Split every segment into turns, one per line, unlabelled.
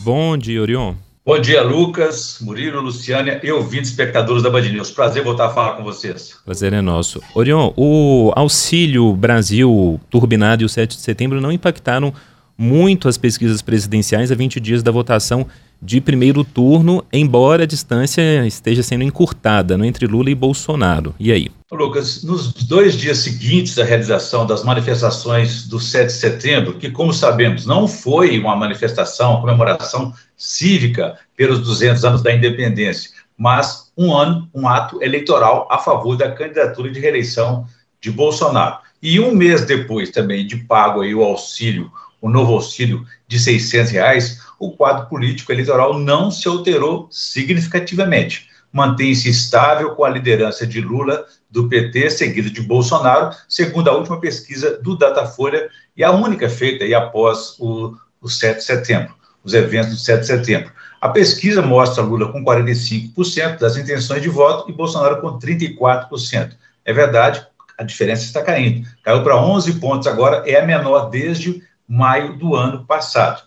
Bom dia, Orion.
Bom dia, Lucas, Murilo, Luciânia e ouvintes espectadores da Band News. Prazer voltar a falar com vocês.
Prazer é nosso. Orion, o Auxílio Brasil turbinado e o 7 de setembro não impactaram muito as pesquisas presidenciais a 20 dias da votação de primeiro turno, embora a distância esteja sendo encurtada no entre Lula e Bolsonaro. E aí?
Lucas, nos dois dias seguintes da realização das manifestações do 7 de setembro, que, como sabemos, não foi uma manifestação, uma comemoração cívica pelos 200 anos da independência, mas um ano, um ato eleitoral a favor da candidatura de reeleição de Bolsonaro. E um mês depois também de pago aí o auxílio, o novo auxílio de 600 reais, o quadro político eleitoral não se alterou significativamente. Mantém-se estável com a liderança de Lula, do PT, seguido de Bolsonaro, segundo a última pesquisa do Datafolha, e a única feita aí após o, o 7 de setembro, os eventos do 7 de setembro. A pesquisa mostra Lula com 45% das intenções de voto e Bolsonaro com 34%. É verdade, a diferença está caindo. Caiu para 11 pontos agora, é a menor desde maio do ano passado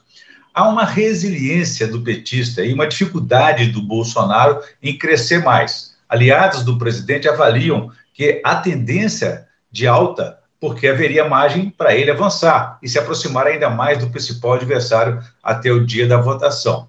há uma resiliência do petista e uma dificuldade do Bolsonaro em crescer mais. Aliados do presidente avaliam que a tendência de alta, porque haveria margem para ele avançar e se aproximar ainda mais do principal adversário até o dia da votação.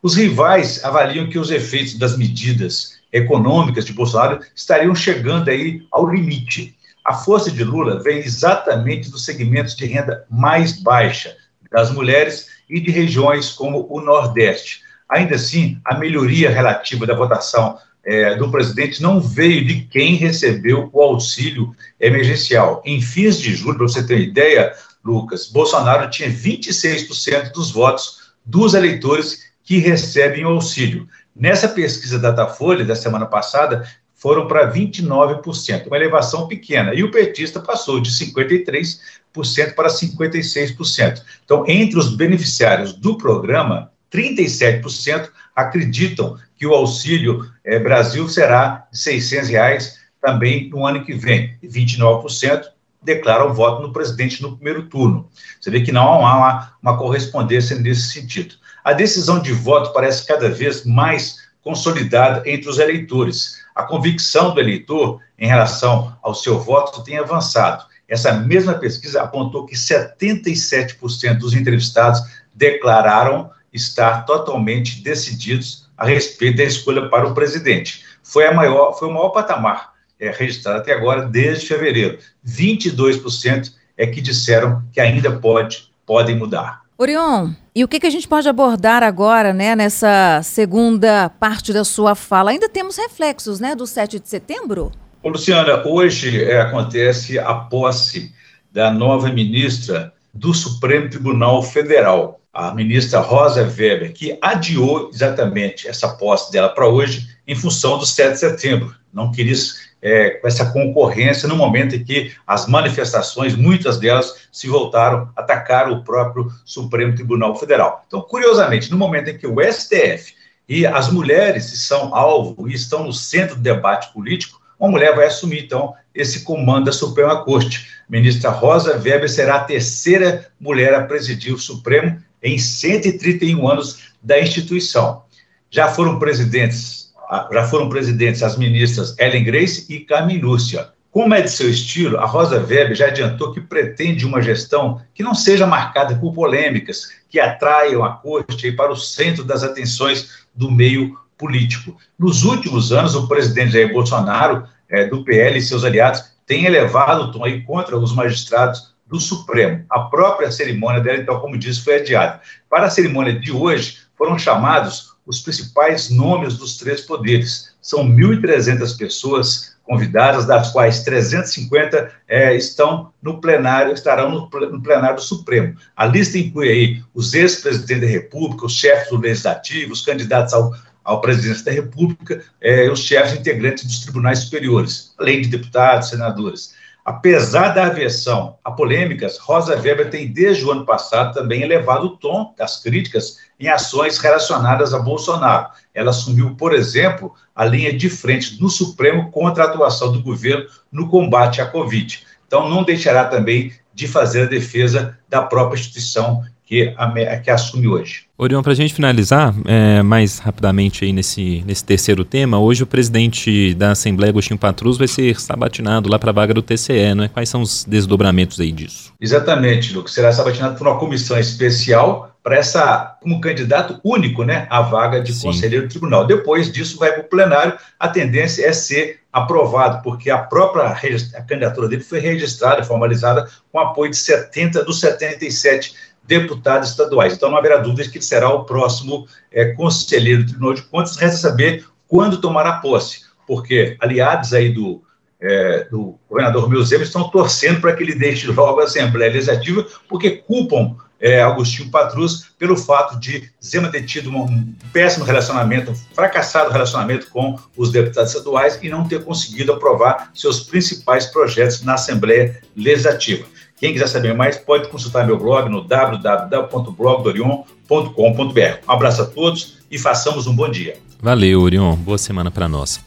Os rivais avaliam que os efeitos das medidas econômicas de Bolsonaro estariam chegando aí ao limite. A força de Lula vem exatamente dos segmentos de renda mais baixa, das mulheres e de regiões como o Nordeste. Ainda assim, a melhoria relativa da votação é, do presidente não veio de quem recebeu o auxílio emergencial. Em fins de julho, para você ter ideia, Lucas, Bolsonaro tinha 26% dos votos dos eleitores que recebem o auxílio. Nessa pesquisa Datafolha da semana passada, foram para 29%, uma elevação pequena. E o petista passou de 53% para 56%. Então, entre os beneficiários do programa, 37% acreditam que o Auxílio eh, Brasil será de 600 reais também no ano que vem. E 29% declaram voto no presidente no primeiro turno. Você vê que não há uma, uma correspondência nesse sentido. A decisão de voto parece cada vez mais consolidada entre os eleitores a convicção do eleitor em relação ao seu voto tem avançado. Essa mesma pesquisa apontou que 77% dos entrevistados declararam estar totalmente decididos a respeito da escolha para o presidente. Foi, a maior, foi o maior patamar é, registrado até agora, desde fevereiro. 22% é que disseram que ainda pode, podem mudar.
Orion, e o que, que a gente pode abordar agora, né, nessa segunda parte da sua fala? Ainda temos reflexos, né, do 7 de setembro?
Ô, Luciana, hoje é, acontece a posse da nova ministra do Supremo Tribunal Federal, a ministra Rosa Weber, que adiou exatamente essa posse dela para hoje em função do 7 de setembro. Não quis é, com essa concorrência no momento em que as manifestações, muitas delas, se voltaram a atacar o próprio Supremo Tribunal Federal. Então, curiosamente, no momento em que o STF e as mulheres são alvo e estão no centro do debate político, uma mulher vai assumir, então, esse comando da Suprema Corte. A ministra Rosa Weber será a terceira mulher a presidir o Supremo em 131 anos da instituição. Já foram presidentes já foram presidentes as ministras Ellen Grace e Carmen Lúcia. Como é de seu estilo, a Rosa Weber já adiantou que pretende uma gestão que não seja marcada por polêmicas, que atraiam a corte para o centro das atenções do meio político. Nos últimos anos, o presidente Jair Bolsonaro, é, do PL e seus aliados, tem elevado o tom aí contra os magistrados do Supremo. A própria cerimônia dela, então, como disse, foi adiada. Para a cerimônia de hoje, foram chamados os principais nomes dos três poderes. São 1.300 pessoas convidadas, das quais 350 é, estão no plenário, estarão no, plenário Supremo. A lista inclui aí os ex-presidentes da República, os chefes do Legislativo, os candidatos ao, ao presidente da República, é, os chefes integrantes dos tribunais superiores, além de deputados, senadores. Apesar da aversão a polêmicas, Rosa Weber tem, desde o ano passado, também elevado o tom das críticas em ações relacionadas a Bolsonaro. Ela assumiu, por exemplo, a linha de frente do Supremo contra a atuação do governo no combate à Covid. Então, não deixará também de fazer a defesa da própria instituição que, a, que assume hoje.
Orion, para a gente finalizar, é, mais rapidamente aí nesse, nesse terceiro tema, hoje o presidente da Assembleia, Agostinho Patrus, vai ser sabatinado lá para a vaga do TCE, não é? Quais são os desdobramentos aí disso?
Exatamente, Lucas. Será sabatinado por uma comissão especial para essa, como candidato único, né, à vaga de Sim. conselheiro do tribunal. Depois disso vai para o plenário, a tendência é ser aprovado, porque a própria a candidatura dele foi registrada, formalizada, com apoio de 70 dos 77 deputados estaduais. Então, não haverá dúvidas que ele será o próximo é, conselheiro do Tribunal de Contas. Resta saber quando tomará posse, porque aliados aí do, é, do governador Romeu Zema estão torcendo para que ele deixe logo a Assembleia Legislativa, porque culpam é, Agostinho Patrus pelo fato de Zema ter tido um péssimo relacionamento, um fracassado relacionamento com os deputados estaduais e não ter conseguido aprovar seus principais projetos na Assembleia Legislativa. Quem quiser saber mais, pode consultar meu blog no www.blogdorion.com.br. Um abraço a todos e façamos um bom dia.
Valeu, Orion. Boa semana para nós.